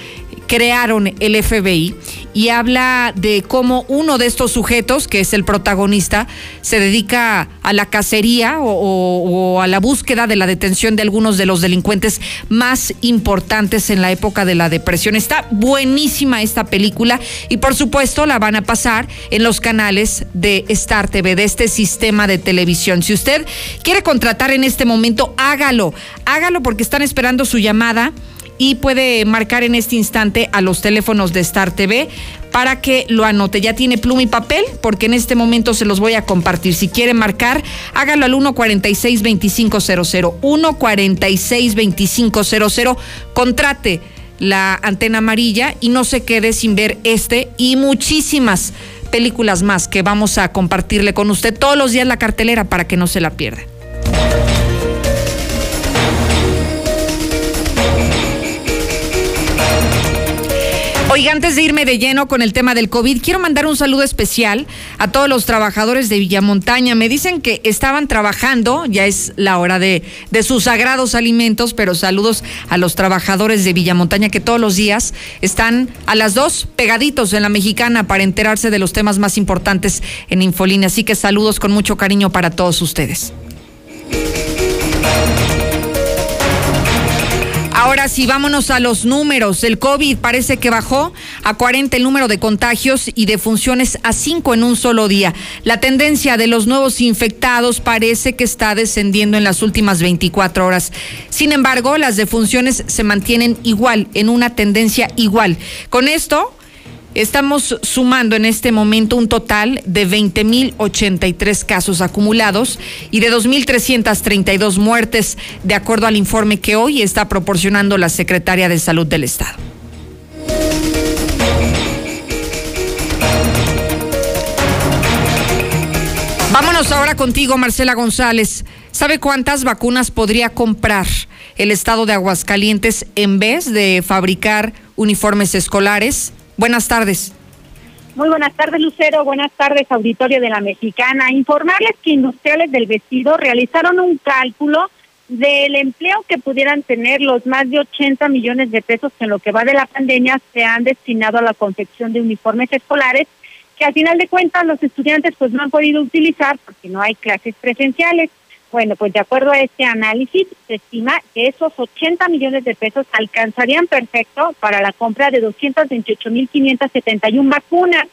crearon el FBI y habla de cómo uno de estos sujetos, que es el protagonista, se dedica a la cacería o, a la búsqueda de la detención de algunos de los delincuentes más importantes en la época de la depresión. Está buenísima esta película y por supuesto la van a pasar en los canales de Star TV, de este sistema de televisión. Si usted quiere contratar en este momento, hágalo, hágalo porque están esperando su llamada y puede marcar en este instante a los teléfonos de Star TV para que lo anote. Ya tiene pluma y papel porque en este momento se los voy a compartir. Si quiere marcar, hágalo al 146-2500. 146-2500. Contrate la antena amarilla y no se quede sin ver este y muchísimas películas más que vamos a compartirle con usted todos los días la cartelera para que no se la pierda. Oiga, antes de irme de lleno con el tema del COVID, quiero mandar un saludo especial a todos los trabajadores de Villamontaña. Me dicen que estaban trabajando, ya es la hora de, de sus sagrados alimentos, pero saludos a los trabajadores de Villamontaña que todos los días están a las dos pegaditos en la mexicana para enterarse de los temas más importantes en Infolínea. Así que saludos con mucho cariño para todos ustedes. Ahora sí, vámonos a los números. El COVID parece que bajó a 40 el número de contagios y de funciones a 5 en un solo día. La tendencia de los nuevos infectados parece que está descendiendo en las últimas 24 horas. Sin embargo, las defunciones se mantienen igual, en una tendencia igual. Con esto, Estamos sumando en este momento un total de 20.083 casos acumulados y de 2.332 muertes, de acuerdo al informe que hoy está proporcionando la Secretaria de Salud del Estado. Vámonos ahora contigo, Marcela González. ¿Sabe cuántas vacunas podría comprar el Estado de Aguascalientes en vez de fabricar uniformes escolares? Buenas tardes. Muy buenas tardes, Lucero. Buenas tardes, auditorio de la Mexicana. Informarles que industriales del vestido realizaron un cálculo del empleo que pudieran tener los más de 80 millones de pesos que en lo que va de la pandemia se han destinado a la confección de uniformes escolares que al final de cuentas los estudiantes pues no han podido utilizar porque no hay clases presenciales. Bueno, pues de acuerdo a este análisis, se estima que esos 80 millones de pesos alcanzarían perfecto para la compra de 228.571 vacunas,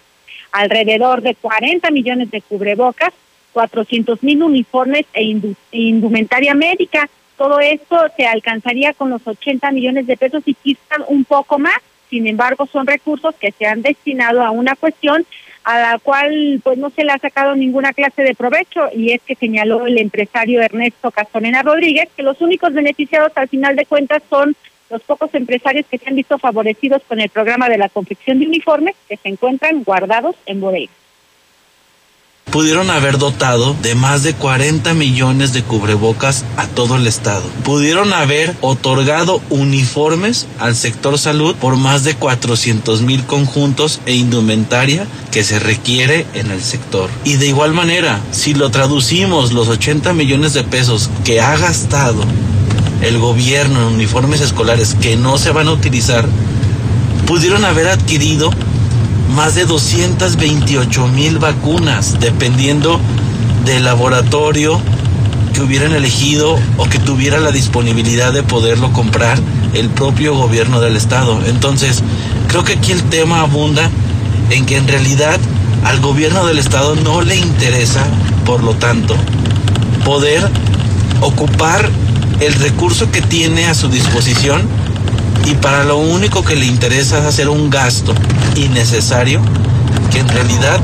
alrededor de 40 millones de cubrebocas, 400 mil uniformes e indumentaria médica. Todo esto se alcanzaría con los 80 millones de pesos y quizás un poco más. Sin embargo, son recursos que se han destinado a una cuestión a la cual pues no se le ha sacado ninguna clase de provecho y es que señaló el empresario Ernesto Castonena Rodríguez que los únicos beneficiados al final de cuentas son los pocos empresarios que se han visto favorecidos con el programa de la confección de uniformes que se encuentran guardados en bodegas. Pudieron haber dotado de más de 40 millones de cubrebocas a todo el estado. Pudieron haber otorgado uniformes al sector salud por más de 400 mil conjuntos e indumentaria que se requiere en el sector. Y de igual manera, si lo traducimos los 80 millones de pesos que ha gastado el gobierno en uniformes escolares que no se van a utilizar, pudieron haber adquirido más de 228 mil vacunas, dependiendo del laboratorio que hubieran elegido o que tuviera la disponibilidad de poderlo comprar el propio gobierno del estado. Entonces, creo que aquí el tema abunda en que en realidad al gobierno del estado no le interesa, por lo tanto, poder ocupar el recurso que tiene a su disposición y para lo único que le interesa es hacer un gasto innecesario que en realidad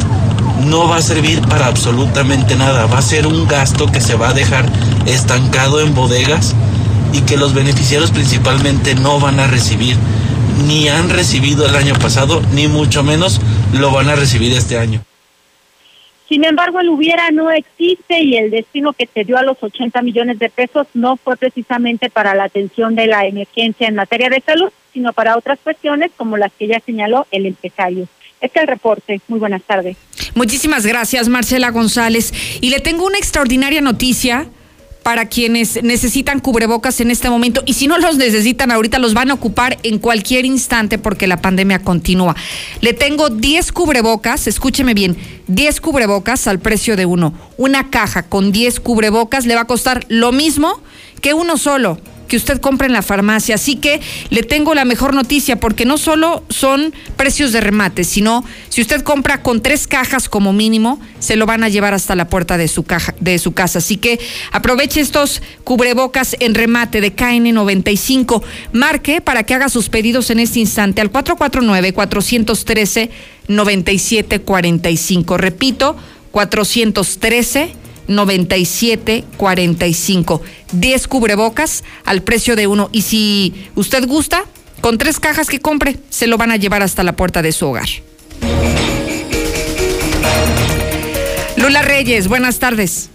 no va a servir para absolutamente nada. Va a ser un gasto que se va a dejar estancado en bodegas y que los beneficiarios principalmente no van a recibir, ni han recibido el año pasado, ni mucho menos lo van a recibir este año. Sin embargo, el hubiera no existe y el destino que se dio a los 80 millones de pesos no fue precisamente para la atención de la emergencia en materia de salud, sino para otras cuestiones como las que ya señaló el empresario. Este es el reporte. Muy buenas tardes. Muchísimas gracias, Marcela González. Y le tengo una extraordinaria noticia para quienes necesitan cubrebocas en este momento y si no los necesitan ahorita los van a ocupar en cualquier instante porque la pandemia continúa. Le tengo 10 cubrebocas, escúcheme bien, 10 cubrebocas al precio de uno. Una caja con 10 cubrebocas le va a costar lo mismo que uno solo que usted compre en la farmacia. Así que le tengo la mejor noticia porque no solo son precios de remate, sino si usted compra con tres cajas como mínimo, se lo van a llevar hasta la puerta de su de su casa. Así que aproveche estos cubrebocas en remate de KN95. Marque para que haga sus pedidos en este instante al 449 413 9745. Repito, 413 9745. 10 cubrebocas al precio de uno. Y si usted gusta, con tres cajas que compre, se lo van a llevar hasta la puerta de su hogar. Lula Reyes, buenas tardes.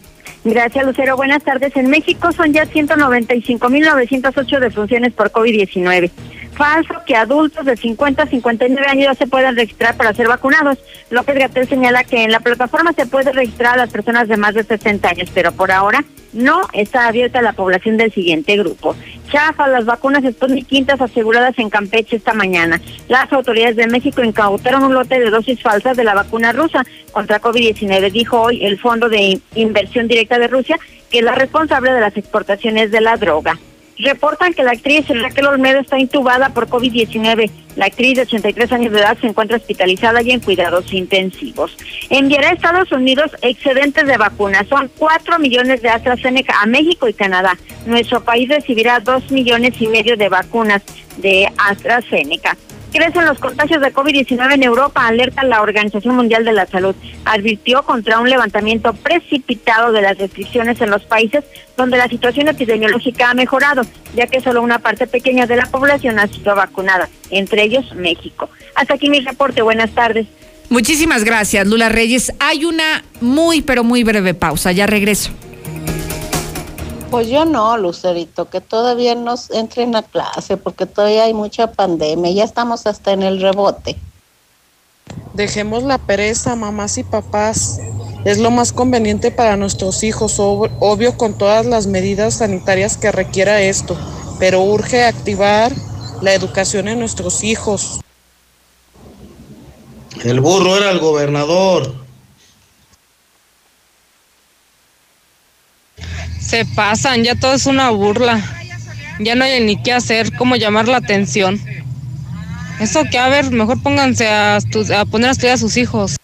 Gracias, Lucero. Buenas tardes. En México son ya 195.908 defunciones por COVID-19 falso que adultos de 50 a 59 años ya se puedan registrar para ser vacunados. López Gatel señala que en la plataforma se puede registrar a las personas de más de 60 años, pero por ahora no está abierta la población del siguiente grupo. Chafa, las vacunas Sputnik quintas aseguradas en Campeche esta mañana. Las autoridades de México incautaron un lote de dosis falsas de la vacuna rusa contra COVID-19, dijo hoy el Fondo de Inversión Directa de Rusia, que es la responsable de las exportaciones de la droga. Reportan que la actriz Raquel Olmedo está intubada por COVID-19. La actriz de 83 años de edad se encuentra hospitalizada y en cuidados intensivos. Enviará a Estados Unidos excedentes de vacunas. Son 4 millones de AstraZeneca a México y Canadá. Nuestro país recibirá 2 millones y medio de vacunas de AstraZeneca. Crecen los contagios de COVID-19 en Europa, alerta la Organización Mundial de la Salud. Advirtió contra un levantamiento precipitado de las restricciones en los países donde la situación epidemiológica ha mejorado, ya que solo una parte pequeña de la población ha sido vacunada, entre ellos México. Hasta aquí mi reporte. Buenas tardes. Muchísimas gracias, Lula Reyes. Hay una muy, pero muy breve pausa. Ya regreso. Pues yo no, Lucerito, que todavía nos entren a clase porque todavía hay mucha pandemia, ya estamos hasta en el rebote. Dejemos la pereza, mamás y papás. Es lo más conveniente para nuestros hijos, obvio con todas las medidas sanitarias que requiera esto, pero urge activar la educación en nuestros hijos. El burro era el gobernador. Se pasan, ya todo es una burla. Ya no hay ni qué hacer, cómo llamar la atención. Eso que, a ver, mejor pónganse a, a poner a estudiar a sus hijos.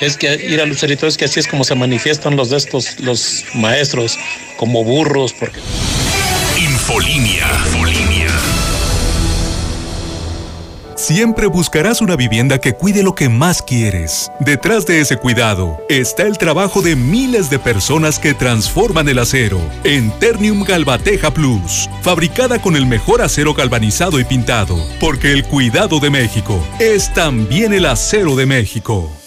Es que ir a Lucerito es que así es como se manifiestan los de estos, los maestros, como burros, porque. Infolinia. Infolinia. Siempre buscarás una vivienda que cuide lo que más quieres. Detrás de ese cuidado está el trabajo de miles de personas que transforman el acero en Ternium Galvateja Plus, fabricada con el mejor acero galvanizado y pintado, porque el cuidado de México es también el acero de México.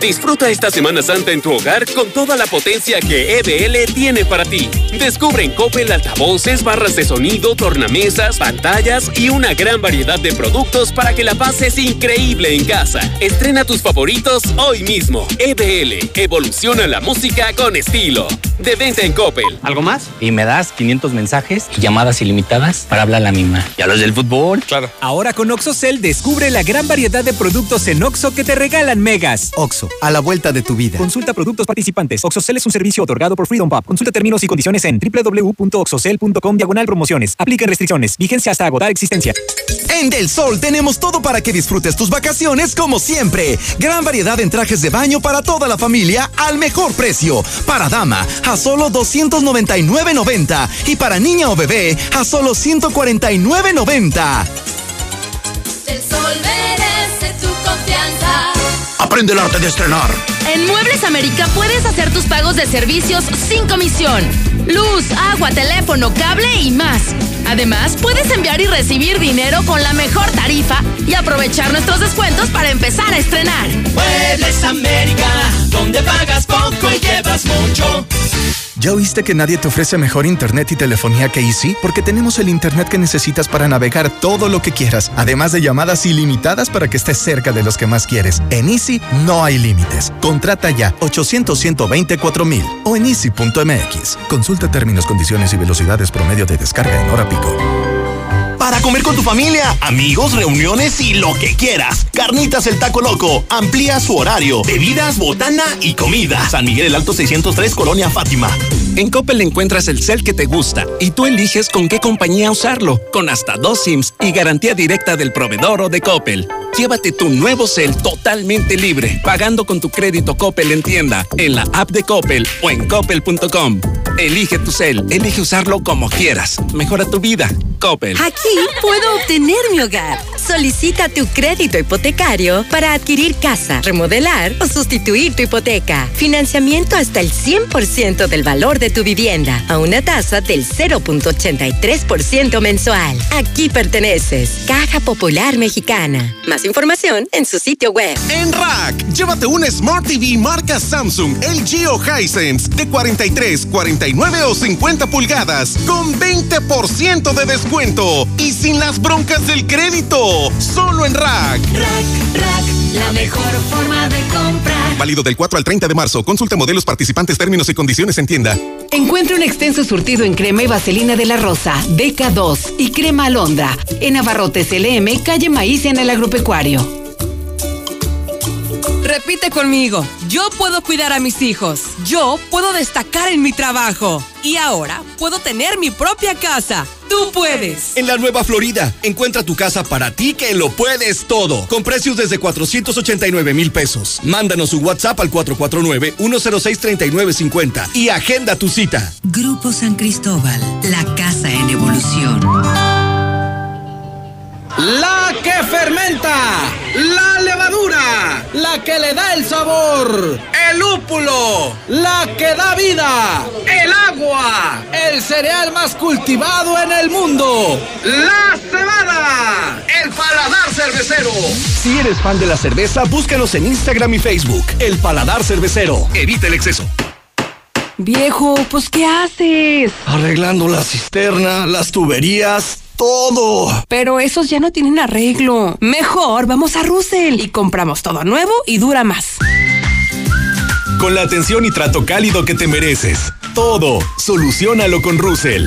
Disfruta esta Semana Santa en tu hogar con toda la potencia que EBL tiene para ti. Descubre en Coppel altavoces, barras de sonido, tornamesas, pantallas y una gran variedad de productos para que la pases increíble en casa. Estrena tus favoritos hoy mismo. EBL, evoluciona la música con estilo. De venta en Coppel. ¿Algo más? Y me das 500 mensajes y llamadas ilimitadas para hablar a la misma. ¿Y a los del fútbol? Claro. Ahora con OxoCell descubre la gran variedad de productos en Oxo que te regalan megas. Oxo, a la vuelta de tu vida. Consulta productos participantes. OxoCell es un servicio otorgado por Freedom Pop. Consulta términos y condiciones en www.oxocell.com diagonal promociones. Apliquen restricciones. Vigencia hasta agotar existencia. En Del Sol tenemos todo para que disfrutes tus vacaciones como siempre. Gran variedad en trajes de baño para toda la familia al mejor precio. Para dama, a solo 299.90 y para niña o bebé, a solo 149.90. Aprende el arte de estrenar. En Muebles América puedes hacer tus pagos de servicios sin comisión. Luz, agua, teléfono, cable y más. Además, puedes enviar y recibir dinero con la mejor tarifa y aprovechar nuestros descuentos para empezar a estrenar. Muebles América, donde pagas poco y llevas mucho. ¿Ya oíste que nadie te ofrece mejor internet y telefonía que Easy? Porque tenemos el internet que necesitas para navegar todo lo que quieras, además de llamadas ilimitadas para que estés cerca de los que más quieres. En Easy no hay límites. Contrata ya 800 124 mil o en easy.mx. Consulta términos, condiciones y velocidades promedio de descarga en hora pico. Para comer con tu familia, amigos, reuniones y lo que quieras. Carnitas el Taco Loco amplía su horario. Bebidas, botana y comida. San Miguel el Alto 603, Colonia Fátima. En Coppel encuentras el cel que te gusta y tú eliges con qué compañía usarlo, con hasta dos SIMs y garantía directa del proveedor o de Coppel. Llévate tu nuevo cel totalmente libre, pagando con tu crédito Coppel en tienda, en la app de Coppel o en coppel.com. Elige tu cel, elige usarlo como quieras. Mejora tu vida. Coppel. Aquí puedo obtener mi hogar. Solicita tu crédito hipotecario para adquirir casa, remodelar o sustituir tu hipoteca. Financiamiento hasta el 100% del valor de tu vivienda a una tasa del 0.83% mensual. Aquí perteneces. Caja Popular Mexicana. Más información en su sitio web. En Rack, llévate un Smart TV marca Samsung, LG o Hisense de 43, 49 o 50 pulgadas con 20% de descuento y sin las broncas del crédito. Solo en Rack. Rack, Rack, la mejor forma de comprar. Válido del 4 al 30 de marzo. Consulta modelos participantes, términos y condiciones en tienda. Encuentra un extenso surtido en crema y vaselina de la Rosa, DK2 y crema alondra en Abarrotes LM, calle Maíz en el Agropecuario. Repite conmigo. Yo puedo cuidar a mis hijos. Yo puedo destacar en mi trabajo. Y ahora puedo tener mi propia casa. Tú puedes. En la Nueva Florida, encuentra tu casa para ti que lo puedes todo. Con precios desde 489 mil pesos. Mándanos un WhatsApp al 449-106-3950 y agenda tu cita. Grupo San Cristóbal, la casa en evolución. La que fermenta, la levadura, la que le da el sabor, el lúpulo, la que da vida, el agua, el cereal más cultivado en el mundo, la cebada, el paladar cervecero. Si eres fan de la cerveza, búscanos en Instagram y Facebook. El Paladar Cervecero. Evita el exceso. Viejo, pues ¿qué haces? Arreglando la cisterna, las tuberías, todo. Pero esos ya no tienen arreglo. Mejor vamos a Russell y compramos todo nuevo y dura más. Con la atención y trato cálido que te mereces. Todo, solucionalo con Russell.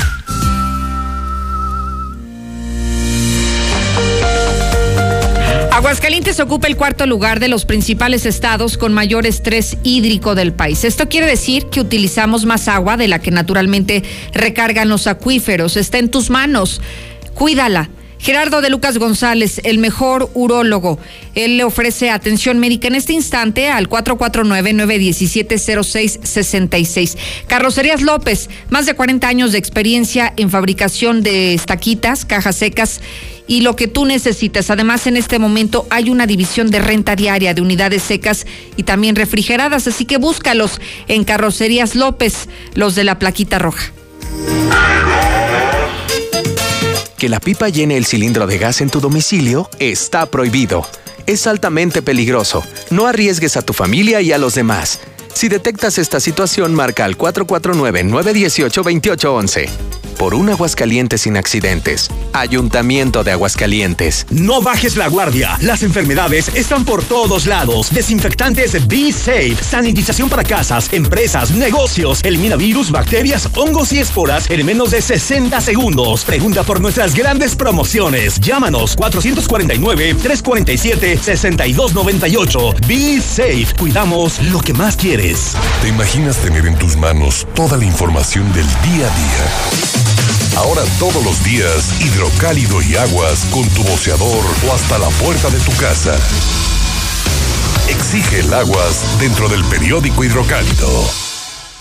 Aguascalientes ocupa el cuarto lugar de los principales estados con mayor estrés hídrico del país. Esto quiere decir que utilizamos más agua de la que naturalmente recargan los acuíferos. Está en tus manos. Cuídala. Gerardo de Lucas González, el mejor urólogo. Él le ofrece atención médica en este instante al 449-917-0666. Carrocerías López, más de 40 años de experiencia en fabricación de estaquitas, cajas secas y lo que tú necesitas. Además, en este momento hay una división de renta diaria de unidades secas y también refrigeradas, así que búscalos en Carrocerías López, los de la plaquita roja. Que la pipa llene el cilindro de gas en tu domicilio está prohibido. Es altamente peligroso. No arriesgues a tu familia y a los demás. Si detectas esta situación, marca al 449-918-2811 por un Aguascalientes sin accidentes. Ayuntamiento de Aguascalientes. No bajes la guardia. Las enfermedades están por todos lados. Desinfectantes Be Safe. Sanitización para casas, empresas, negocios. Elimina virus, bacterias, hongos y esporas en menos de 60 segundos. Pregunta por nuestras grandes promociones. Llámanos 449-347-6298. Be Safe. Cuidamos lo que más quieres. ¿Te imaginas tener en tus manos toda la información del día a día? Ahora todos los días, hidrocálido y aguas con tu boceador o hasta la puerta de tu casa. Exige el aguas dentro del periódico hidrocálido.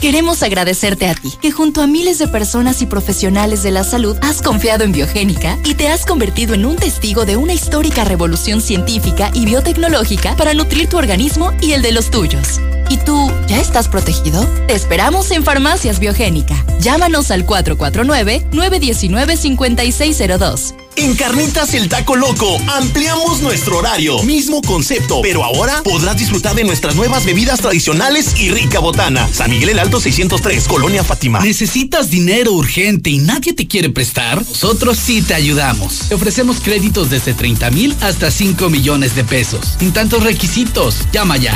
Queremos agradecerte a ti, que junto a miles de personas y profesionales de la salud has confiado en Biogénica y te has convertido en un testigo de una histórica revolución científica y biotecnológica para nutrir tu organismo y el de los tuyos. ¿Y tú ya estás protegido? Te esperamos en Farmacias Biogénica. Llámanos al 449-919-5602. En Carnitas el Taco Loco ampliamos nuestro horario. Mismo concepto, pero ahora podrás disfrutar de nuestras nuevas bebidas tradicionales y rica botana. San Miguel el Alto 603, Colonia Fátima. ¿Necesitas dinero urgente y nadie te quiere prestar? Nosotros sí te ayudamos. Te ofrecemos créditos desde 30 mil hasta 5 millones de pesos. Sin tantos requisitos. Llama ya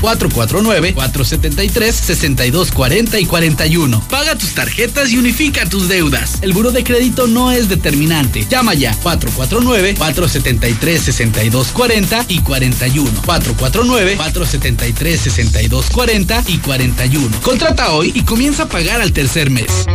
449-473-6240 y 41. Paga tus tarjetas y unifica tus deudas. El buro de crédito no es determinante. Llama ya 449-473-6240 y 41. 449-473-6240 y 41. Contrata hoy y comienza a pagar al tercer mes.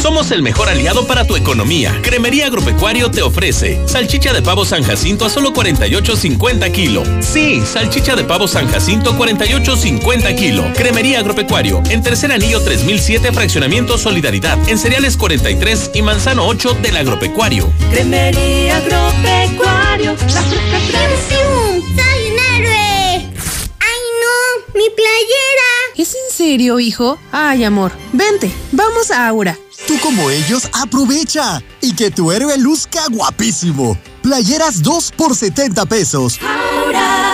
Somos el mejor aliado para tu economía. Cremería Agropecuario te ofrece salchicha de pavo San Jacinto a solo 48.50 kilo. Sí, salchicha de pavo San Jacinto 48.50 kilo. Cremería Agropecuario en tercer anillo 3007 fraccionamiento Solidaridad en cereales 43 y manzano 8 del Agropecuario. Cremería Agropecuario, la fruta tradición. ¡Soy un héroe! ¡Ay no! ¡Mi playera! ¿Es en serio, hijo? Ay, amor, vente, vamos a Aura. Tú como ellos, aprovecha y que tu héroe luzca guapísimo. Playeras 2 por 70 pesos. Ahora,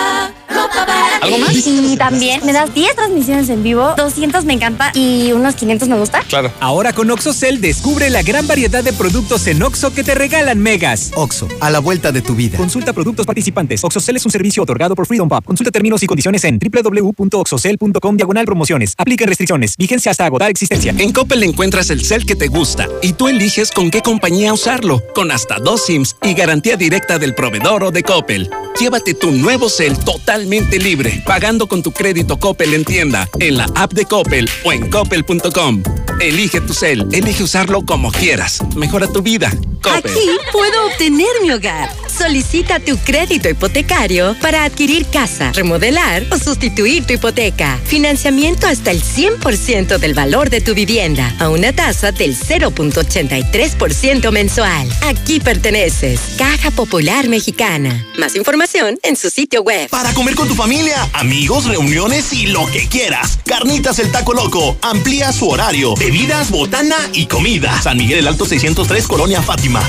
¿Algo más? Y también me das 10 transmisiones en vivo, 200 me encanta y unos 500 me gusta. Claro. Ahora con OxoCell descubre la gran variedad de productos en Oxo que te regalan megas. Oxo, a la vuelta de tu vida. Consulta productos participantes. OxoCell es un servicio otorgado por Freedom Pop. Consulta términos y condiciones en www.oxocell.com diagonal promociones. Apliquen restricciones. Vigencia hasta agotar existencia. En Coppel encuentras el cel que te gusta y tú eliges con qué compañía usarlo, con hasta dos SIMs y garantía directa del proveedor o de Coppel. Llévate tu nuevo cel totalmente libre, pagando con tu crédito Coppel en tienda, en la app de Coppel o en coppel.com. Elige tu cel, elige usarlo como quieras. Mejora tu vida. Coppel. Aquí puedo obtener mi hogar. Solicita tu crédito hipotecario para adquirir casa, remodelar o sustituir tu hipoteca. Financiamiento hasta el 100% del valor de tu vivienda a una tasa del 0.83% mensual. Aquí perteneces. Caja Popular Mexicana. Más información en su sitio web. Para comer con tu familia, amigos, reuniones y lo que quieras. Carnitas el Taco Loco amplía su horario. Bebidas, botana y comida. San Miguel el Alto 603, Colonia Fátima.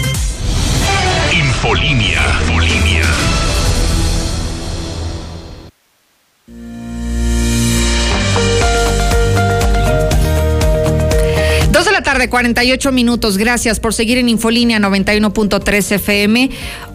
Infolinia. Tarde, 48 minutos. Gracias por seguir en Infolínea 91.3 FM.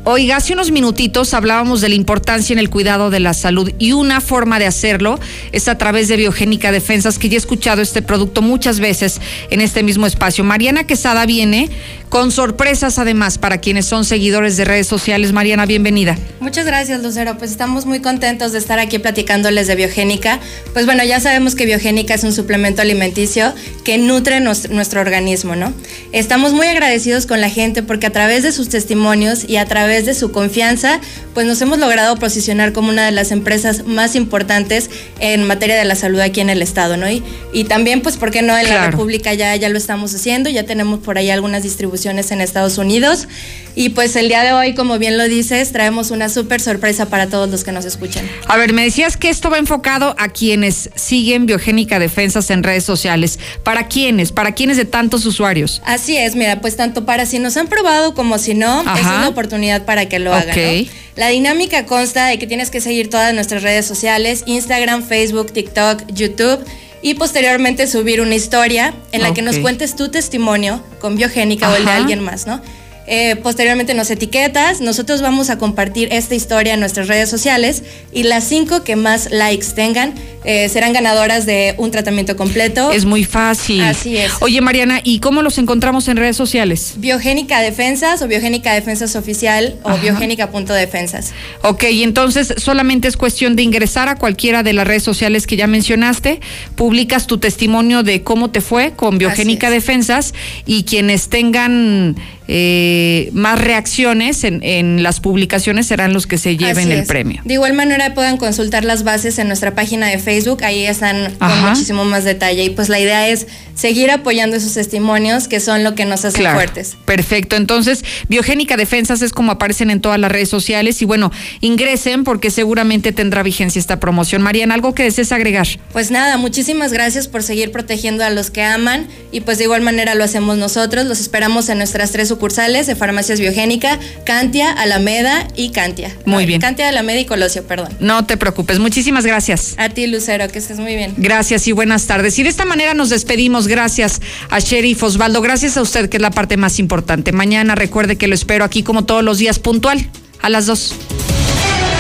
Oiga, hace unos minutitos hablábamos de la importancia en el cuidado de la salud y una forma de hacerlo es a través de Biogénica Defensas, que ya he escuchado este producto muchas veces en este mismo espacio. Mariana Quesada viene con sorpresas además para quienes son seguidores de redes sociales. Mariana, bienvenida. Muchas gracias, Lucero. Pues estamos muy contentos de estar aquí platicándoles de Biogénica. Pues bueno, ya sabemos que Biogénica es un suplemento alimenticio que nutre nuestro organismo organismo, ¿no? Estamos muy agradecidos con la gente porque a través de sus testimonios y a través de su confianza, pues nos hemos logrado posicionar como una de las empresas más importantes en materia de la salud aquí en el estado, ¿no? Y, y también, pues, ¿por qué no en la República ya, ya lo estamos haciendo? Ya tenemos por ahí algunas distribuciones en Estados Unidos. Y pues el día de hoy, como bien lo dices, traemos una súper sorpresa para todos los que nos escuchan. A ver, me decías que esto va enfocado a quienes siguen Biogénica Defensas en redes sociales. ¿Para quiénes? ¿Para quiénes de tantos usuarios? Así es, mira, pues tanto para si nos han probado como si no, es una oportunidad para que lo hagan. ¿no? La dinámica consta de que tienes que seguir todas nuestras redes sociales, Instagram, Facebook, TikTok, YouTube y posteriormente subir una historia en la que nos cuentes tu testimonio con Biogénica o el de alguien más, ¿no? Eh, posteriormente nos etiquetas, nosotros vamos a compartir esta historia en nuestras redes sociales y las cinco que más likes tengan eh, serán ganadoras de un tratamiento completo. Es muy fácil. Así es. Oye Mariana, ¿y cómo los encontramos en redes sociales? Biogénica Defensas o Biogénica Defensas Oficial o biogénica.defensas. Ok, entonces solamente es cuestión de ingresar a cualquiera de las redes sociales que ya mencionaste, publicas tu testimonio de cómo te fue con Biogénica Defensas y quienes tengan eh, más reacciones en, las publicaciones serán los que se lleven el premio. De igual manera puedan consultar las bases en nuestra página de Facebook, ahí están con muchísimo más detalle. Y pues la idea es seguir apoyando esos testimonios que son lo que nos hace fuertes. Perfecto, entonces Biogénica Defensas es como aparecen en todas las redes sociales. Y bueno, ingresen porque seguramente tendrá vigencia esta promoción. Mariana, ¿algo que desees agregar? Pues nada, muchísimas gracias por seguir protegiendo a los que aman. Y pues de igual manera lo hacemos nosotros, los esperamos en nuestras tres sucursales de Farmacias Biogénica, Cantia, Alameda y Cantia. Muy bien. Cantia, Alameda y Colosio, perdón. No te preocupes. Muchísimas gracias. A ti, Lucero, que estés muy bien. Gracias y buenas tardes. Y de esta manera nos despedimos. Gracias a Sheriff Osvaldo. Gracias a usted, que es la parte más importante. Mañana recuerde que lo espero aquí como todos los días, puntual, a las dos.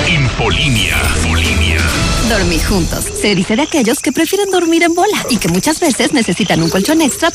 Infolinia. Infolinia. Dormir juntos. Se dice de aquellos que prefieren dormir en bola y que muchas veces necesitan un colchón extra